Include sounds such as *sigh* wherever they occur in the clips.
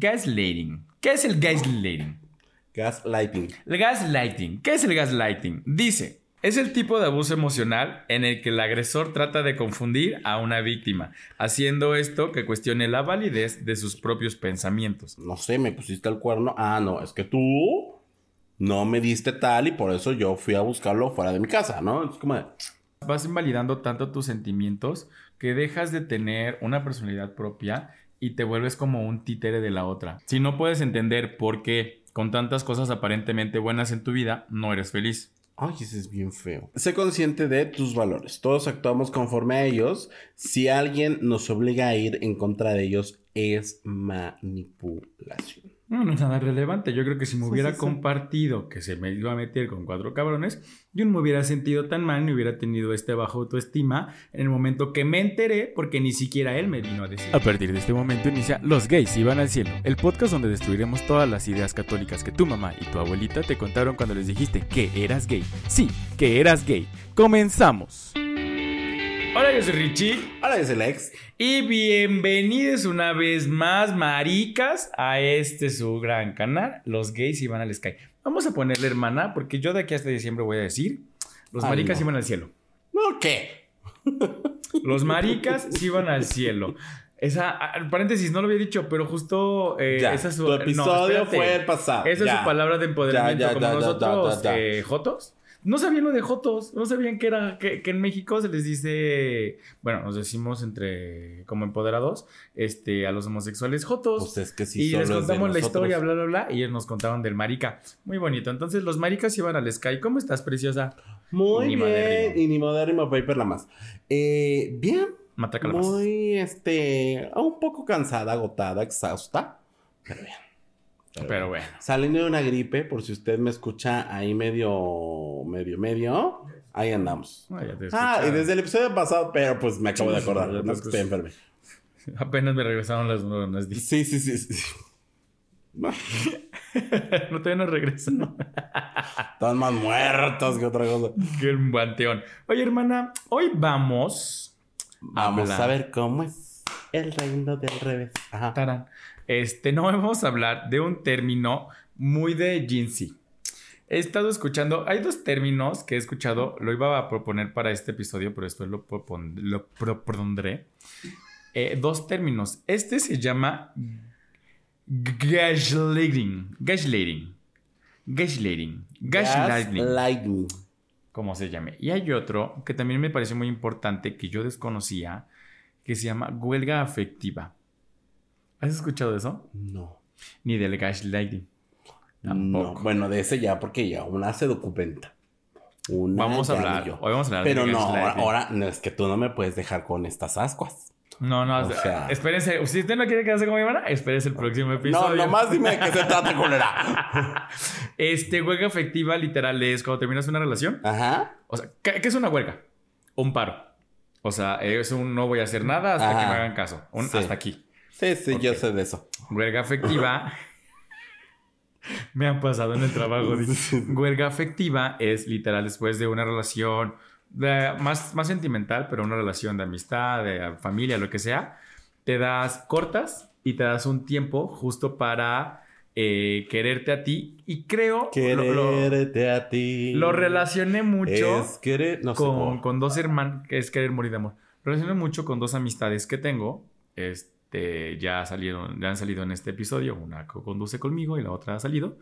Gaslighting. ¿Qué es el gaslighting? Gaslighting. El gaslighting. ¿Qué es el gaslighting? Dice, es el tipo de abuso emocional en el que el agresor trata de confundir a una víctima, haciendo esto que cuestione la validez de sus propios pensamientos. No sé, me pusiste el cuerno. Ah, no, es que tú no me diste tal y por eso yo fui a buscarlo fuera de mi casa, ¿no? Es como de... Vas invalidando tanto tus sentimientos que dejas de tener una personalidad propia y te vuelves como un títere de la otra. Si no puedes entender por qué con tantas cosas aparentemente buenas en tu vida no eres feliz. Ay, ese es bien feo. Sé consciente de tus valores. Todos actuamos conforme a ellos. Si alguien nos obliga a ir en contra de ellos, es manipulación. No, no es nada relevante. Yo creo que si me hubiera compartido que se me iba a meter con cuatro cabrones, yo no me hubiera sentido tan mal ni hubiera tenido este bajo autoestima en el momento que me enteré porque ni siquiera él me vino a decir. A partir de este momento inicia Los gays iban al cielo, el podcast donde destruiremos todas las ideas católicas que tu mamá y tu abuelita te contaron cuando les dijiste que eras gay. Sí, que eras gay. Comenzamos. Hola, yo soy Richie. Hola, yo soy Lex. Y bienvenidos una vez más, maricas, a este su gran canal, Los Gays Iban al Sky. Vamos a ponerle hermana, porque yo de aquí hasta diciembre voy a decir, los Ay, maricas no. iban al cielo. ¿No qué? Los maricas iban al cielo. Esa, ah, paréntesis, no lo había dicho, pero justo eh, Ya, esa es su... tu episodio espérate. fue el pasado. Esa es su palabra de empoderamiento, Ya, como nosotros, eh, jotos. No sabían lo de jotos, no sabían que era que, que en México se les dice, bueno, nos decimos entre como empoderados, este, a los homosexuales jotos. Pues es que sí y les contamos la historia, bla, bla, bla, y ellos nos contaron del marica. Muy bonito. Entonces, los maricas iban al Sky. ¿Cómo estás, preciosa? Muy Ni bien. Y ni modérrimo paper la más. Eh, bien. Matraca la más. Muy, este, un poco cansada, agotada, exhausta. Pero bien. Pero bueno. Saliendo de una gripe, por si usted me escucha ahí medio, medio, medio, ahí andamos. Ah, ya te Ah, y desde el episodio pasado, pero pues me acabo de acordar, no es que estoy enfermo. *laughs* Apenas me regresaron las neuronas. Sí, sí, sí. sí. No, *laughs* no, todavía no regresan. Están más muertos que otra cosa. Qué panteón. Oye, hermana, hoy vamos. Vamos Habla. a ver cómo es el reino del revés. Ajá. Tarán. Este, no vamos a hablar de un término muy de Jinsey. He estado escuchando, hay dos términos que he escuchado, lo iba a proponer para este episodio, pero después lo, propon- lo propondré. Eh, dos términos. Este se llama gaslighting. Gaslighting. Gaslighting. Gaslighting. Gaslighting. como se llame. Y hay otro que también me pareció muy importante que yo desconocía, que se llama huelga afectiva. ¿Has escuchado de eso? No. Ni del gaslighting. No, Tampoco. bueno, de ese ya, porque ya una se documenta. Una Vamos a hablar. yo. Hoy vamos a hablar Pero no, ahora, no, es que tú no me puedes dejar con estas ascuas. No, no, o sea- espérense. Si usted no quiere quedarse con mi hermana, espérese el próximo No, episodio. nomás dime de qué se trata, culera. *laughs* Este, huelga afectiva literal es cuando terminas una relación. Ajá. O sea, ¿qué, qué es una huelga? Un paro. O sea, es un no voy a hacer nada hasta que me hagan caso. Un Sí. hasta aquí. Sí, sí, yo sé de eso. Huelga afectiva. *laughs* Me han pasado en el trabajo. Huelga afectiva es literal después de una relación de- más, más sentimental, pero una relación de amistad, de familia, lo que sea. Te das cortas y te das un tiempo justo para eh, quererte a ti. Y creo lo, lo- Quererte a ti. lo relacioné mucho Es querer. No sé con, cómo. con dos hermanos, que es querer morir de amor. Relaciono mucho con dos amistades que tengo. Este, ya salieron, ya han salido en este episodio. Una co- conduce conmigo y la otra ha salido.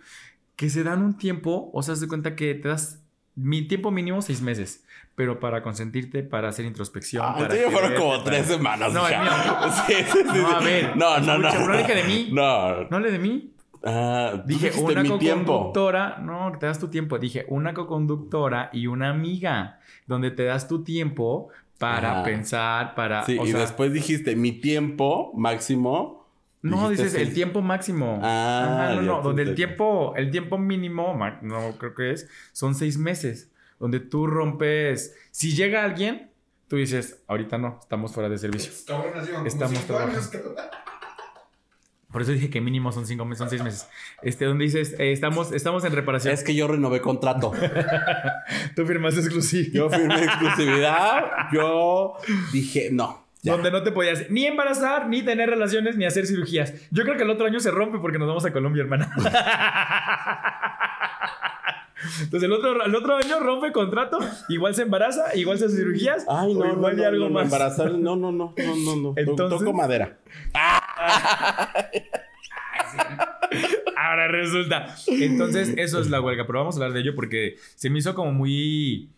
Que se dan un tiempo, o sea, de cuenta que te das mi tiempo mínimo seis meses, pero para consentirte, para hacer introspección. Ah, para sí, fueron quererte, como para- tres semanas. No, mío. *laughs* Sí, sí, sí, No, a ver, No, no, no. no dije de mí. No. No hable de mí. Ah, Dije una co-conductora, no, te das tu tiempo. Dije una co-conductora y una amiga, donde te das tu tiempo para Ajá. pensar, para. Sí, o y sea, después dijiste mi tiempo máximo. No, dices el tiempo máximo. Ah, Ajá, no, no, donde el tiempo, el tiempo mínimo, no creo que es, son seis meses. Donde tú rompes. Si llega alguien, tú dices, ahorita no, estamos fuera de servicio. Cabrón, Estamos trabajando. Por eso dije que mínimo son cinco meses, son seis meses. Este, donde dices, eh, estamos, estamos en reparación. Es que yo renové contrato. *laughs* Tú firmas exclusivo. Yo firmé exclusividad. Yo dije, no, Ya. donde no te podías ni embarazar, ni tener relaciones, ni hacer cirugías. Yo creo que el otro año se rompe porque nos vamos a Colombia, hermana. *laughs* Entonces el otro, el otro año rompe contrato, igual se embaraza, igual se hace cirugías, Ay, no, o no, igual y no, algo no, no, más. embarazar, no, no, no, no, no, no. *laughs* To- Entonces- Toco madera. Ahora resulta. Entonces, eso es la huelga, pero vamos a hablar de ello porque se me hizo como muy.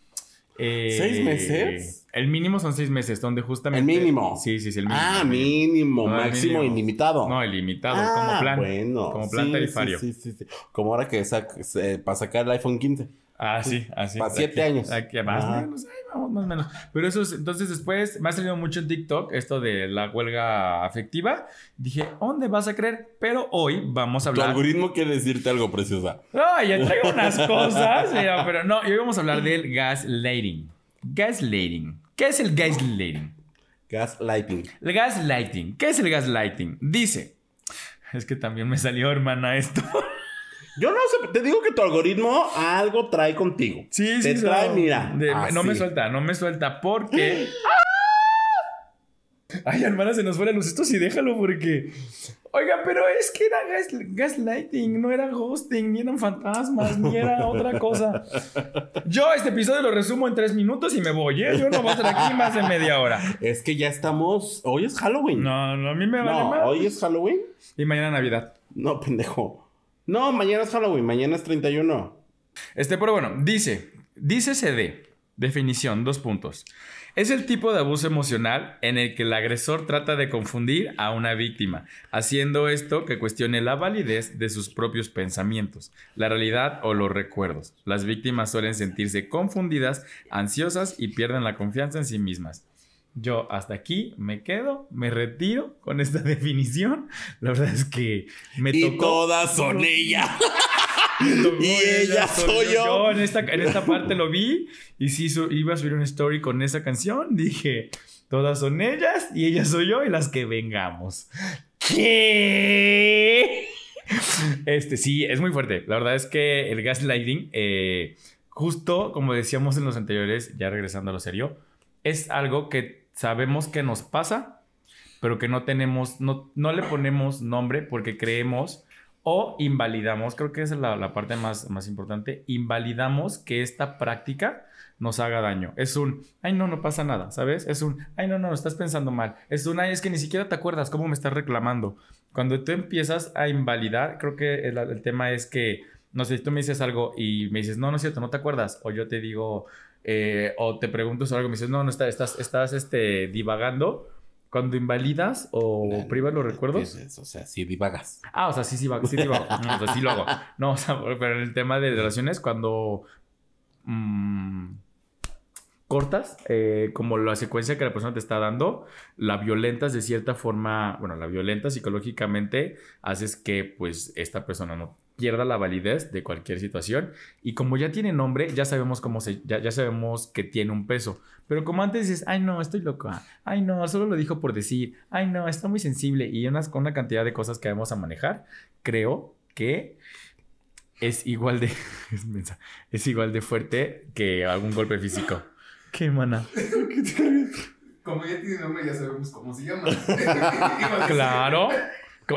eh, ¿Seis meses? El mínimo son seis meses, donde justamente. ¿El mínimo? Sí, sí, sí, el mínimo. Ah, mínimo, No, máximo, mínimo. ilimitado. No, ilimitado, Ah, como plan. Bueno, Como plan sí, tarifario. Sí, sí, sí, sí. Como ahora que sac- para sacar el iPhone 15. Ah, sí, así. Pa' siete Aquí- años. Aquí, más o Ajá. menos, ahí vamos, más o menos. Pero eso es, entonces después me ha salido mucho en TikTok esto de la huelga afectiva. Dije, ¿dónde vas a creer? Pero hoy vamos a Tu hablar. algoritmo quiere decirte algo, preciosa. No, ya traigo unas *laughs* cosas, mira, pero no, y hoy vamos a hablar del gaslighting. Gaslighting. ¿Qué es el gaslighting? Gaslighting. El gaslighting. ¿Qué es el gaslighting? Dice. Es que también me salió, hermana, esto. *laughs* Yo no sé, te digo que tu algoritmo algo trae contigo. Sí, Te sí. trae, no. mira. De- no me suelta, no me suelta porque. *gasps* Ay, hermana, se nos fue la luz. Esto sí, déjalo porque. Oigan, pero es que era gas- gaslighting, no era ghosting, ni eran fantasmas, ni era otra cosa. *laughs* Yo este episodio lo resumo en tres minutos y me voy, ¿eh? Yo no voy a estar aquí más de media hora. Es que ya estamos. Hoy es Halloween. No, no, a mí me vale No, más. hoy es Halloween. Y mañana Navidad. No, pendejo. No, mañana es Halloween, mañana es 31. Este, pero bueno, dice, dice CD, definición, dos puntos. Es el tipo de abuso emocional en el que el agresor trata de confundir a una víctima, haciendo esto que cuestione la validez de sus propios pensamientos, la realidad o los recuerdos. Las víctimas suelen sentirse confundidas, ansiosas y pierden la confianza en sí mismas. Yo hasta aquí me quedo, me retiro con esta *laughs* definición. La verdad es que me Y tocó. todas *laughs* son ella. Y ella soy yo. en, esta, en esta parte lo vi y sí su- iba a subir una story con esa canción. Dije, todas son ellas y ella soy yo y las que vengamos. ¿Qué? Este sí, es muy fuerte. La verdad es que el gaslighting, eh, justo como decíamos en los anteriores, ya regresando a lo serio, es algo que sabemos que nos pasa, pero que no tenemos, no, no le ponemos nombre porque creemos o invalidamos, creo que es la, la parte más, más importante, invalidamos que esta práctica nos haga daño. Es un, ay no, no pasa nada, ¿sabes? Es un, ay no, no, estás pensando mal. Es un, ay, es que ni siquiera te acuerdas cómo me estás reclamando. Cuando tú empiezas a invalidar, creo que el, el tema es que, no sé, tú me dices algo y me dices, no, no es cierto, no te acuerdas, o yo te digo, eh, o te pregunto sobre algo y me dices, no, no, está- estás, estás este, divagando. Cuando invalidas o privas los recuerdos, Es- o sea, si divagas. Ah, o sea, sí, sí, sí. *laughs* No, o sea, sí lo hago. No, o sea, pero en el tema de relaciones, cuando mm, cortas, eh, como la secuencia que la persona te está dando, la violentas de cierta forma, bueno, la violentas psicológicamente, haces que, pues, esta persona no pierda la validez de cualquier situación. Y como ya tiene nombre, ya sabemos cómo se, ya, ya sabemos que tiene un peso. Pero como antes dices, ay no, estoy loca, ay no, solo lo dijo por decir, ay no, está muy sensible y unas, con una cantidad de cosas que vamos a manejar, creo que es igual de, *laughs* es, mensa, es igual de fuerte que algún golpe físico. ¿Qué, mana? *laughs* Como ya tiene nombre, ya sabemos cómo se llama. *laughs* Claro.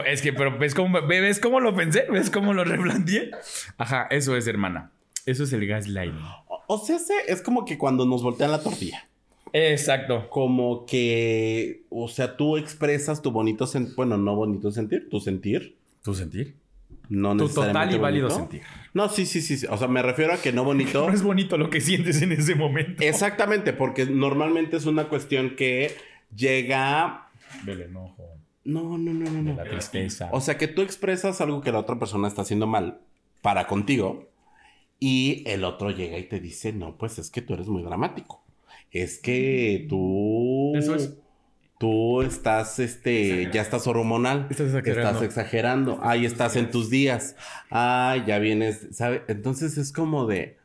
Es que, pero ¿ves cómo, ¿ves cómo lo pensé? ¿Ves cómo lo replanteé? Ajá, eso es, hermana. Eso es el gaslighting. O, o sea, ese es como que cuando nos voltean la tortilla. Exacto. Como que, o sea, tú expresas tu bonito sentir, bueno, no bonito sentir, tu sentir. ¿Tu sentir? No Tu total y válido bonito. sentir. No, sí, sí, sí, sí. O sea, me refiero a que no *laughs* bonito. No es bonito lo que sientes en ese momento. Exactamente, porque normalmente es una cuestión que llega. Del enojo, No, no, no, no, de no. la tristeza. O sea, que tú expresas algo que la otra persona está haciendo mal para contigo y el otro llega y te dice, no, pues es que tú eres muy dramático. Es que tú... Eso es. Tú estás, este, ya estás hormonal. Estás exagerando. Estás exagerando. Ahí estás en tus días. Ay, ya vienes, ¿sabes? Entonces es como de,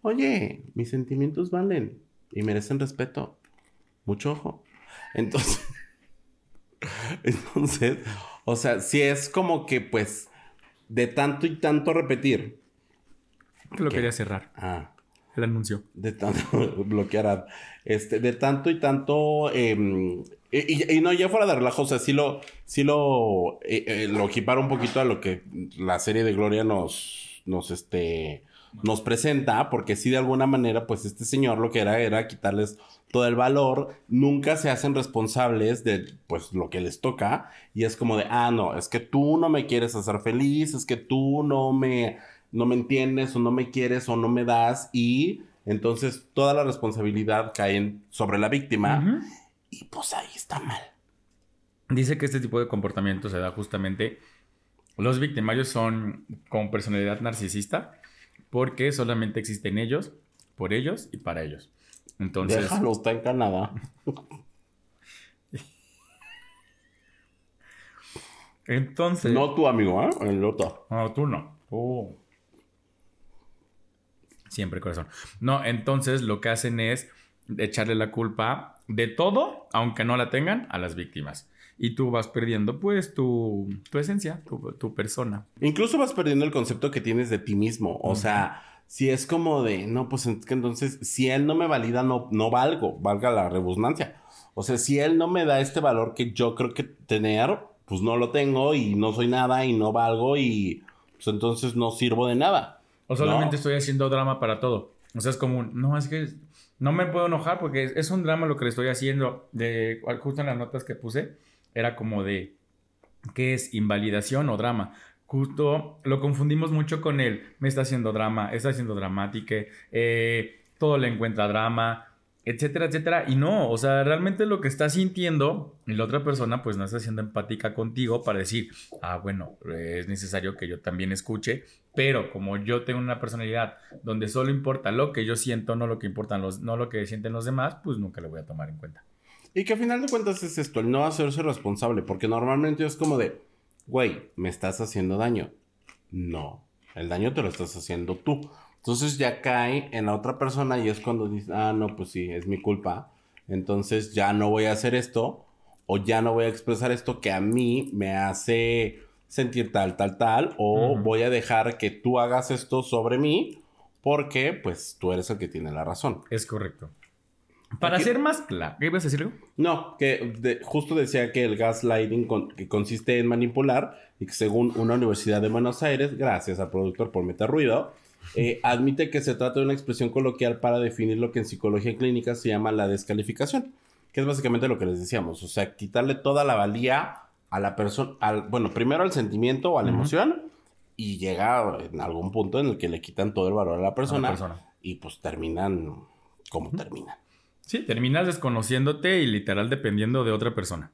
oye, mis sentimientos valen y merecen respeto. Mucho ojo. Entonces, *laughs* entonces, o sea, si es como que, pues, de tanto y tanto repetir. que lo ¿Qué? quería cerrar. Ah, El anuncio. de tanto *laughs* bloquear. Este, de tanto y tanto em, Y, y- y no, ya fuera de relajo, o sea, sí lo, sí lo, eh, eh, lo equipara un poquito a lo que la serie de Gloria nos, nos, este, nos presenta, porque sí de alguna manera, pues este señor lo que era era quitarles todo el valor, nunca se hacen responsables de, pues, lo que les toca, y es como de, ah, no, es que tú no me quieres hacer feliz, es que tú no me, no me entiendes, o no me quieres, o no me das, y entonces toda la responsabilidad cae sobre la víctima, y pues ahí está mal. Dice que este tipo de comportamiento se da justamente. Los victimarios son con personalidad narcisista porque solamente existen ellos, por ellos y para ellos. Entonces, Déjalo, está en Canadá. *laughs* entonces, No tu amigo, ¿eh? El otro. No, tú no. Tú. Siempre corazón. No, entonces lo que hacen es echarle la culpa de todo, aunque no la tengan, a las víctimas. Y tú vas perdiendo, pues, tu, tu esencia, tu, tu persona. Incluso vas perdiendo el concepto que tienes de ti mismo. O sea, si es como de, no, pues entonces, si él no me valida, no, no valgo, valga la redundancia. O sea, si él no me da este valor que yo creo que tener, pues no lo tengo y no soy nada y no valgo y pues entonces no sirvo de nada. O solamente No. estoy haciendo drama para todo. O sea, es como, no, es que no me puedo enojar porque es, es un drama lo que le estoy haciendo. De, justo en las notas que puse, era como de, ¿qué es invalidación o drama? Justo lo confundimos mucho con él. Me está haciendo drama, está haciendo dramática, eh, todo le encuentra drama, etcétera, etcétera. Y no, o sea, realmente lo que está sintiendo la otra persona pues no está siendo empática contigo para decir, ah, bueno, es necesario que yo también escuche, pero como yo tengo una personalidad donde solo importa lo que yo siento, no lo que importan los, no lo que sienten los demás, pues nunca lo voy a tomar en cuenta. Y que a final de cuentas es esto, el no hacerse responsable, porque normalmente es como de, güey, me estás haciendo daño. No, el daño te lo estás haciendo tú. Entonces ya cae en la otra persona y es cuando dice, ah, no, pues sí, es mi culpa. Entonces ya no voy a hacer esto o ya no voy a expresar esto que a mí me hace sentir tal, tal, tal, o voy a dejar que tú hagas esto sobre mí porque pues tú eres el que tiene la razón. Es correcto. Para ser más claro, ¿qué ibas a decir algo? No, que de- justo decía que el gaslighting con- que consiste en manipular y que según una universidad de Buenos Aires, gracias al productor por meter ruido, eh, *laughs* admite que se trata de una expresión coloquial para definir lo que en psicología clínica se llama la descalificación, que es básicamente lo que les decíamos, o sea, quitarle toda la valía a la persona, bueno, primero al sentimiento o a la Ujú. emoción y llega en algún punto en el que le quitan todo el valor a la persona, A la persona. y pues terminan como terminan. Sí, terminas desconociéndote y literal dependiendo de otra persona.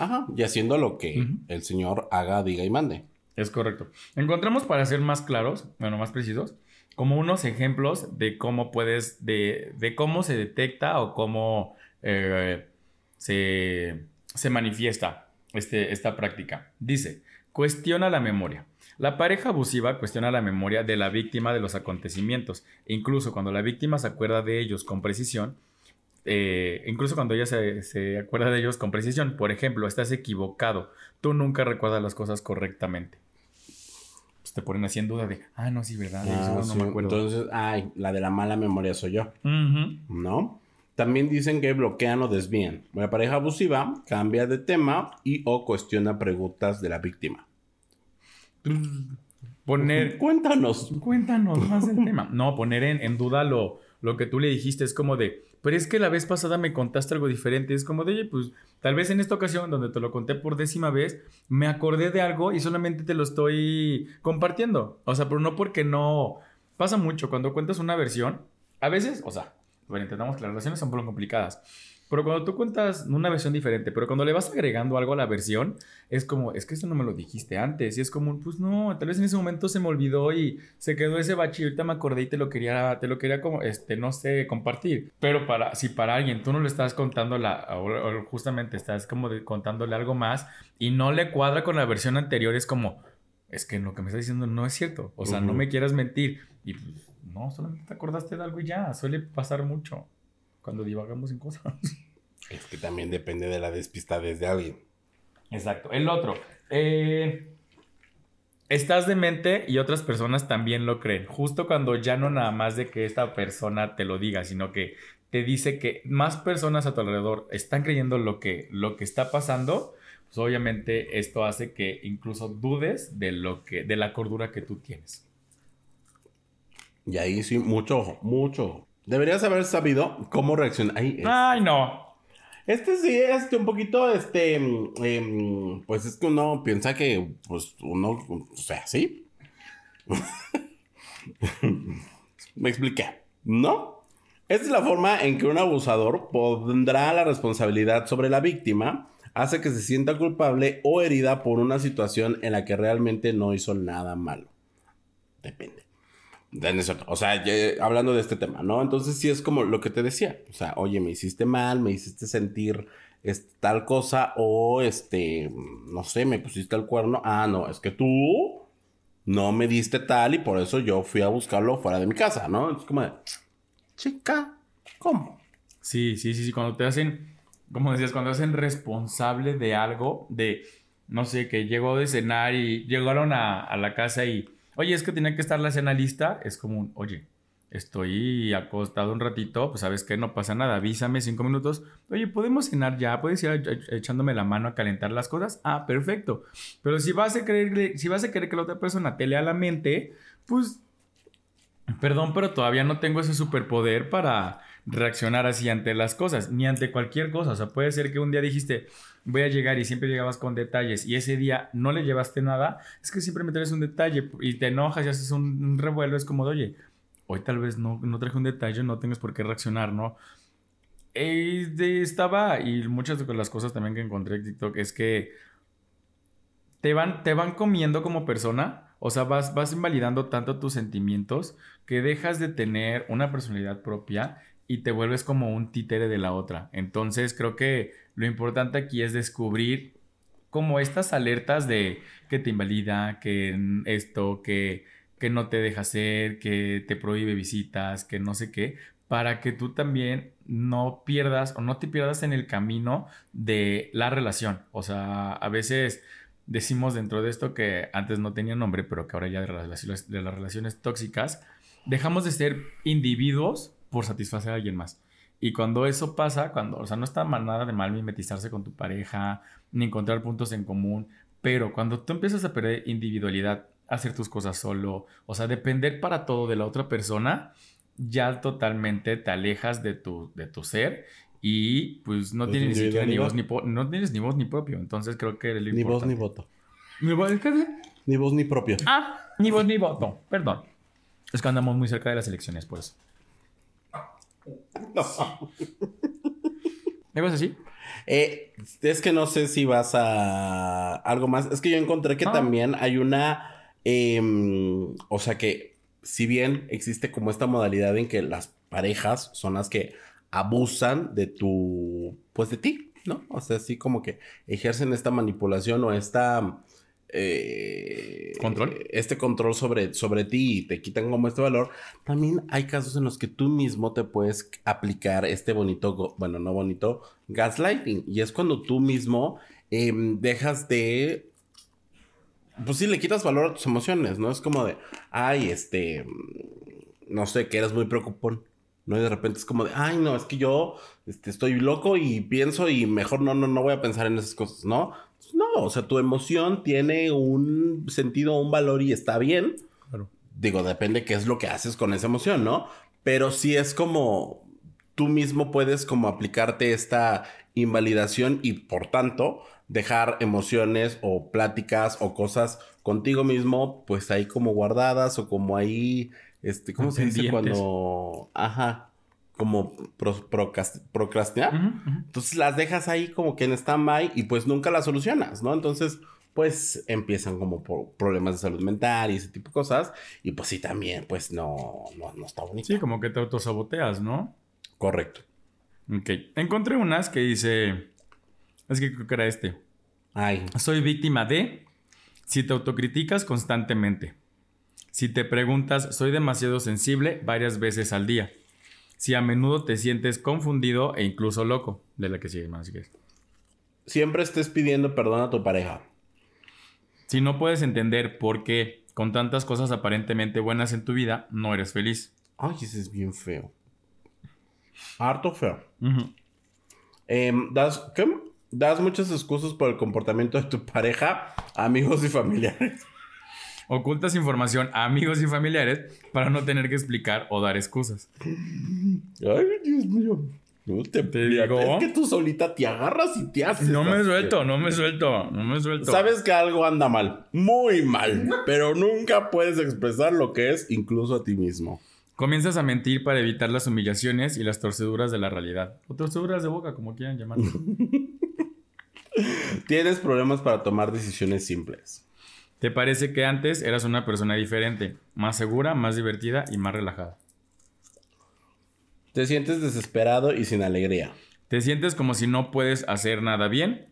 Ajá, y haciendo lo que el señor haga, diga y mande. Es correcto. Encontramos, para ser más claros, bueno, más precisos, como unos ejemplos de cómo puedes, de, de cómo se detecta o cómo eh, se, se manifiesta este, esta práctica. Dice, cuestiona la memoria. La pareja abusiva cuestiona la memoria de la víctima de los acontecimientos. E incluso cuando la víctima se acuerda de ellos con precisión, eh, incluso cuando ella se, se acuerda de ellos con precisión, por ejemplo, estás equivocado, tú nunca recuerdas las cosas correctamente. Pues te ponen así en duda de, ah, no, sí, ¿verdad? Ah, no me acuerdo. Entonces, ay, la de la mala memoria soy yo. ¿no? También dicen que bloquean o desvían. La pareja abusiva cambia de tema y o cuestiona preguntas de la víctima. Poner, *laughs* Cuéntanos. Cuéntanos más del tema. No, poner en, en duda lo, lo que tú le dijiste es como de, pero es que la vez pasada me contaste algo diferente. Es como de, oye, pues tal vez en esta ocasión donde te lo conté por décima vez, me acordé de algo y solamente te lo estoy compartiendo. O sea, pero no porque no... Pasa mucho cuando cuentas una versión. A veces, o sea, bueno, entendamos que las relaciones son un poco complicadas. Pero cuando tú cuentas una versión diferente, pero cuando le vas agregando algo a la versión, es como, es que esto no me lo dijiste antes. Y es como, pues no, tal vez en ese momento se me olvidó y se quedó ese bache y ahorita me acordé y te lo quería, te lo quería como, este, no sé, compartir. Pero para, si para alguien tú no le estás contando la, o, o justamente estás como de- contándole algo más y no le cuadra con la versión anterior, es como, es que lo que me estás diciendo no es cierto. O sea, no Ujú. me quieras mentir. Y pues, no, solamente te acordaste de algo y ya. Suele pasar mucho cuando divagamos en cosas. *laughs* Es que también depende de la despistadez de alguien. Exacto. El otro. eh, estás demente y otras personas también lo creen. Justo cuando ya no nada más de que esta persona te lo diga, sino que te dice que más personas a tu alrededor están creyendo lo que, lo que está pasando, pues obviamente esto hace que incluso dudes de lo que, de la cordura que tú tienes. Y ahí sí, mucho ojo, mucho. Deberías haber sabido cómo reaccionar. Ay, es- Ay, no. Este sí, este un poquito, este, em, pues es que uno piensa que, pues uno, o sea, sí. *laughs* Me expliqué, ¿no? Esta es la forma en que un abusador pondrá la responsabilidad sobre la víctima, hace que se sienta culpable o herida por una situación en la que realmente no hizo nada malo. Depende. O sea, ya- hablando de este tema, ¿no? Entonces sí es como lo que te decía. O sea, oye, me hiciste mal, me hiciste sentir tal cosa o este, no sé, me pusiste el cuerno. Ah, no, es que tú no me diste tal y por eso yo fui a buscarlo fuera de mi casa, ¿no? Es como de, chica, ¿cómo? Sí, sí, sí, sí. Cuando te hacen, como decías, cuando te hacen responsable de algo, de, no sé, que llegó de cenar y llegaron a la casa y, oye, es que tenía que estar la cena lista, es como un, oye, estoy acostado un ratito, pues sabes que no pasa nada, avísame cinco minutos, oye, ¿podemos cenar ya? ¿Puedes ir ech- echándome la mano a calentar las cosas? Ah, perfecto. Pero si vas a querer, si vas a querer que la otra persona te lea la mente, pues Perdón, pero todavía no tengo ese superpoder para reaccionar así ante las cosas, ni ante cualquier cosa. O sea, puede ser que un día dijiste, voy a llegar y siempre llegabas con detalles y ese día no le llevaste nada. Es que siempre me traes un detalle y te enojas y haces un, un revuelo. Es como, de, oye, hoy tal vez no, no traje un detalle, no tengas por qué reaccionar, ¿no? Eh, de- estaba, y muchas de las cosas también que encontré en TikTok es que te van, te van comiendo como persona. O sea, vas, vas invalidando tanto tus sentimientos que dejas de tener una personalidad propia y te vuelves como un títere de la otra. Entonces creo que lo importante aquí es descubrir como estas alertas de que te invalida, que esto, que, que no te deja hacer, que te prohíbe visitas, que no sé qué, para que tú también no pierdas o no te pierdas en el camino de la relación. O sea, a veces decimos dentro de esto que antes no tenía nombre, pero que ahora ya de, relaciones- de las relaciones tóxicas, dejamos de ser individuos por satisfacer a alguien más. Y cuando eso pasa, cuando, o sea, no está nada de mal mimetizarse con tu pareja, ni encontrar puntos en común, pero cuando tú empiezas a perder individualidad, hacer tus cosas solo, o sea, depender para todo de la otra persona, ya totalmente te alejas de tu, de tu ser y pues no Pues tienes ni siquiera ni voz ni, no tienes ni voz ni propio. Entonces creo que Ni voz ni importante- voto. Ni voz ¿qué? Ni voz ni propio. Ah, ni voz ni voto. Perdón. Es que andamos muy cerca de las elecciones, por eso. ¿Me vas así? Eh, es que no sé si vas a algo más. Es que yo encontré que Ah. también hay una. em, o sea que, si bien existe como esta modalidad en que las parejas son las que abusan de tu. Pues de ti, ¿no? O sea, así como que ejercen esta manipulación o esta. Eh, ¿Control? Este control sobre, sobre ti y te quitan como este valor. También hay casos en los que tú mismo te puedes aplicar este bonito, bueno, no bonito, gaslighting. Y es cuando tú mismo em, dejas de... Pues sí, le quitas valor a tus emociones, ¿no? Es como de, ay, este, no sé, que eres muy preocupón. ¿No? Y de repente es como de, ay, no, es que yo este, estoy loco y pienso y mejor no, no, no voy a pensar en esas cosas, ¿no? No, o sea, tu emoción tiene un sentido, un valor y está bien. Claro. Digo, depende qué es lo que haces con esa emoción, ¿no? Pero sí es como tú mismo puedes como aplicarte esta invalidación y por tanto dejar emociones o pláticas o cosas contigo mismo pues ahí como guardadas o como ahí este cómo se dice cuando ajá como pro- procrast- procrastinar entonces las dejas ahí como que en stand-by y pues nunca las solucionas, ¿no? Entonces, pues empiezan como por problemas de salud mental y ese tipo de cosas. Y pues sí, también, pues no, no, no está bonito. Sí, como que te autosaboteas, ¿no? Correcto. Ok. Encontré unas que dice. Es que creo que era este. Ay, Soy víctima de. Si te autocriticas constantemente. Si te preguntas, soy demasiado sensible varias veces al día. Si a menudo te sientes confundido e incluso loco. De la que sigue, más si quieres. siempre estés pidiendo perdón a tu pareja. Si no puedes entender por qué, con tantas cosas aparentemente buenas en tu vida, no eres feliz. Ay, ese es bien feo. Harto feo. Das, ¿qué? das muchas excusas por el comportamiento de tu pareja, amigos y familiares. Ocultas información a amigos y familiares para no tener que explicar o dar excusas. Ay, Dios mío. No te, Te digo. Es que tú solita te agarras y te haces. No me suelto, no me suelto, no me suelto. Sabes que algo anda mal, muy mal, pero nunca puedes expresar lo que es incluso a ti mismo. Comienzas a mentir para evitar las humillaciones y las torceduras de la realidad. O torceduras de boca, como quieran llamarlo. *laughs* Tienes problemas para tomar decisiones simples. Te parece que antes eras una persona diferente, más segura, más divertida y más relajada. Te sientes desesperado y sin alegría. Te sientes como si no puedes hacer nada bien.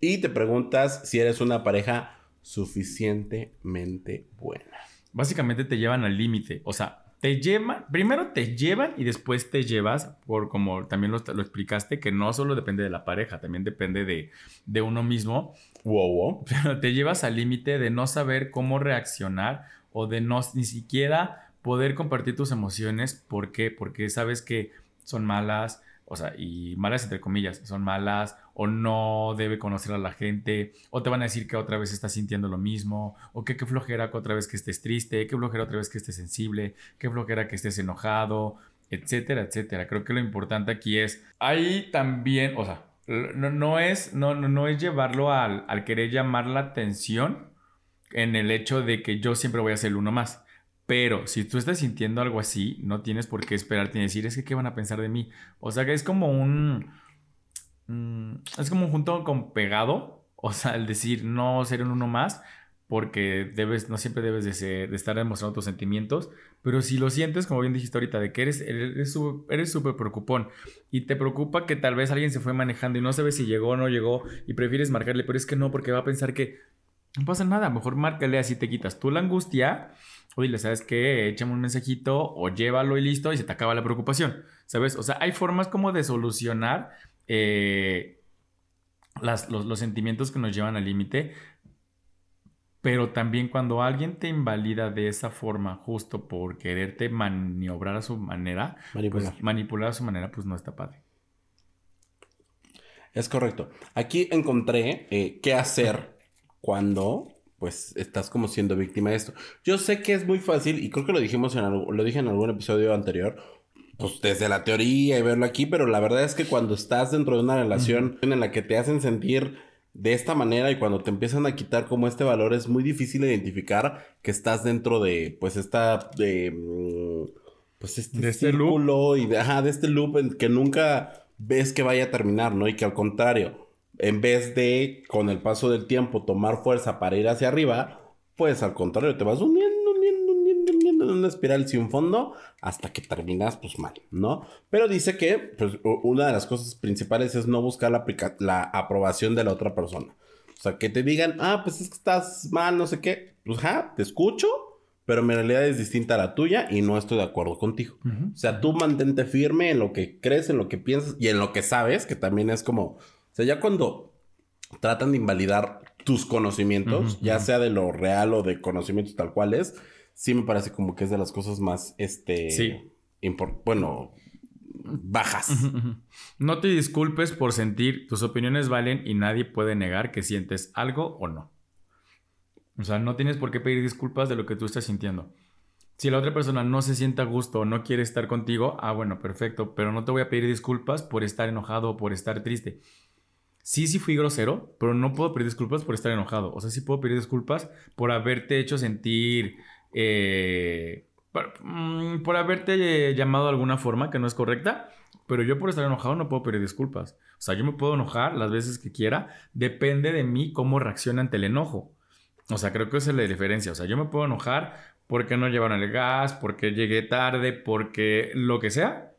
Y te preguntas si eres una pareja suficientemente buena. Básicamente te llevan al límite. O sea, te llevan, primero te llevan y después te llevas, por como también lo, lo explicaste, que no solo depende de la pareja, también depende de, de uno mismo. Wow, wow. *laughs* Pero te llevas al límite de no saber cómo reaccionar o de no ni siquiera poder compartir tus emociones. ¿Por qué? Porque sabes que son malas, o sea, y malas entre comillas, son malas o no debe conocer a la gente, o te van a decir que otra vez estás sintiendo lo mismo, o que qué flojera que otra vez que estés triste, qué flojera otra vez que estés sensible, qué flojera que estés enojado, etcétera, etcétera. Creo que lo importante aquí es, ahí también, o sea, no, no es, no, no, es llevarlo al, al querer llamar la atención en el hecho de que yo siempre voy a ser uno más. Pero si tú estás sintiendo algo así, no tienes por qué esperarte y decir, es que qué van a pensar de mí. O sea que es como un... mm, es como un junto con pegado. O sea, el decir no ser un uno más, porque debes, no siempre debes de, ser- de estar demostrando tus sentimientos. Pero si lo sientes, como bien dijiste ahorita, de que eres eres súper preocupón y te preocupa que tal vez alguien se fue manejando y no sabes si llegó o no llegó y prefieres marcarle, pero es que no, porque va a pensar que no pasa nada, mejor márcale así te quitas tú la angustia. Oye, ¿sabes qué? Échame un mensajito o llévalo y listo y se te acaba la preocupación, ¿sabes? O sea, hay formas como de solucionar eh, las- los, los sentimientos que nos llevan al límite, pero también cuando alguien te invalida de esa forma justo por quererte maniobrar a su manera, Manipular. pues manipular a su manera, pues no está padre. Es correcto. Aquí encontré eh, qué hacer *laughs* cuando pues estás como siendo víctima de esto. Yo sé que es muy fácil y creo que lo dijimos en algo- lo dije en algún episodio anterior, pues desde la teoría y verlo aquí, pero la verdad es que cuando estás dentro de una relación en la que te hacen sentir de esta manera y cuando te empiezan a quitar como este valor es muy difícil identificar que estás dentro de pues esta de mm, pues este, De este loop. y de, ajá, de este loop en que nunca ves que vaya a terminar, ¿no? Y que al contrario, en vez de con el paso del tiempo tomar fuerza para ir hacia arriba, pues al contrario, te vas hundiendo, hundiendo, hundiendo, hundiendo en una espiral sin fondo hasta que terminas pues mal, ¿no? Pero dice que pues, una de las cosas principales es no buscar la, la aprobación de la otra persona. O sea, que te digan, ah, pues es que estás mal, no sé qué. Pues, ja, te escucho, pero mi realidad es distinta a la tuya y no estoy de acuerdo contigo. O sea, tú mantente firme en lo que crees, en lo que piensas y en lo que sabes, que también es como, sea, ya cuando tratan de invalidar tus conocimientos, ya sea de lo real o de conocimientos tal cual es, sí me parece como que es de las cosas más, este, Sí. bueno, bajas. No te disculpes por sentir, tus opiniones valen y nadie puede negar que sientes algo o no. O sea, no tienes por qué pedir disculpas de lo que tú estás sintiendo. Si la otra persona no se siente a gusto o no quiere estar contigo, ah, bueno, perfecto, pero no te voy a pedir disculpas por estar enojado o por estar triste. Sí, sí fui grosero, pero no puedo pedir disculpas por estar enojado. O sea, sí puedo pedir disculpas por haberte hecho sentir... eh, por, mm, por haberte llamado de alguna forma que no es correcta, pero yo por estar enojado no puedo pedir disculpas. O sea, yo me puedo enojar las veces que quiera, depende de mí cómo reacciona ante el enojo. O sea, creo que esa es la diferencia. O sea, yo me puedo enojar porque no llevaron el gas, porque llegué tarde, porque lo que sea,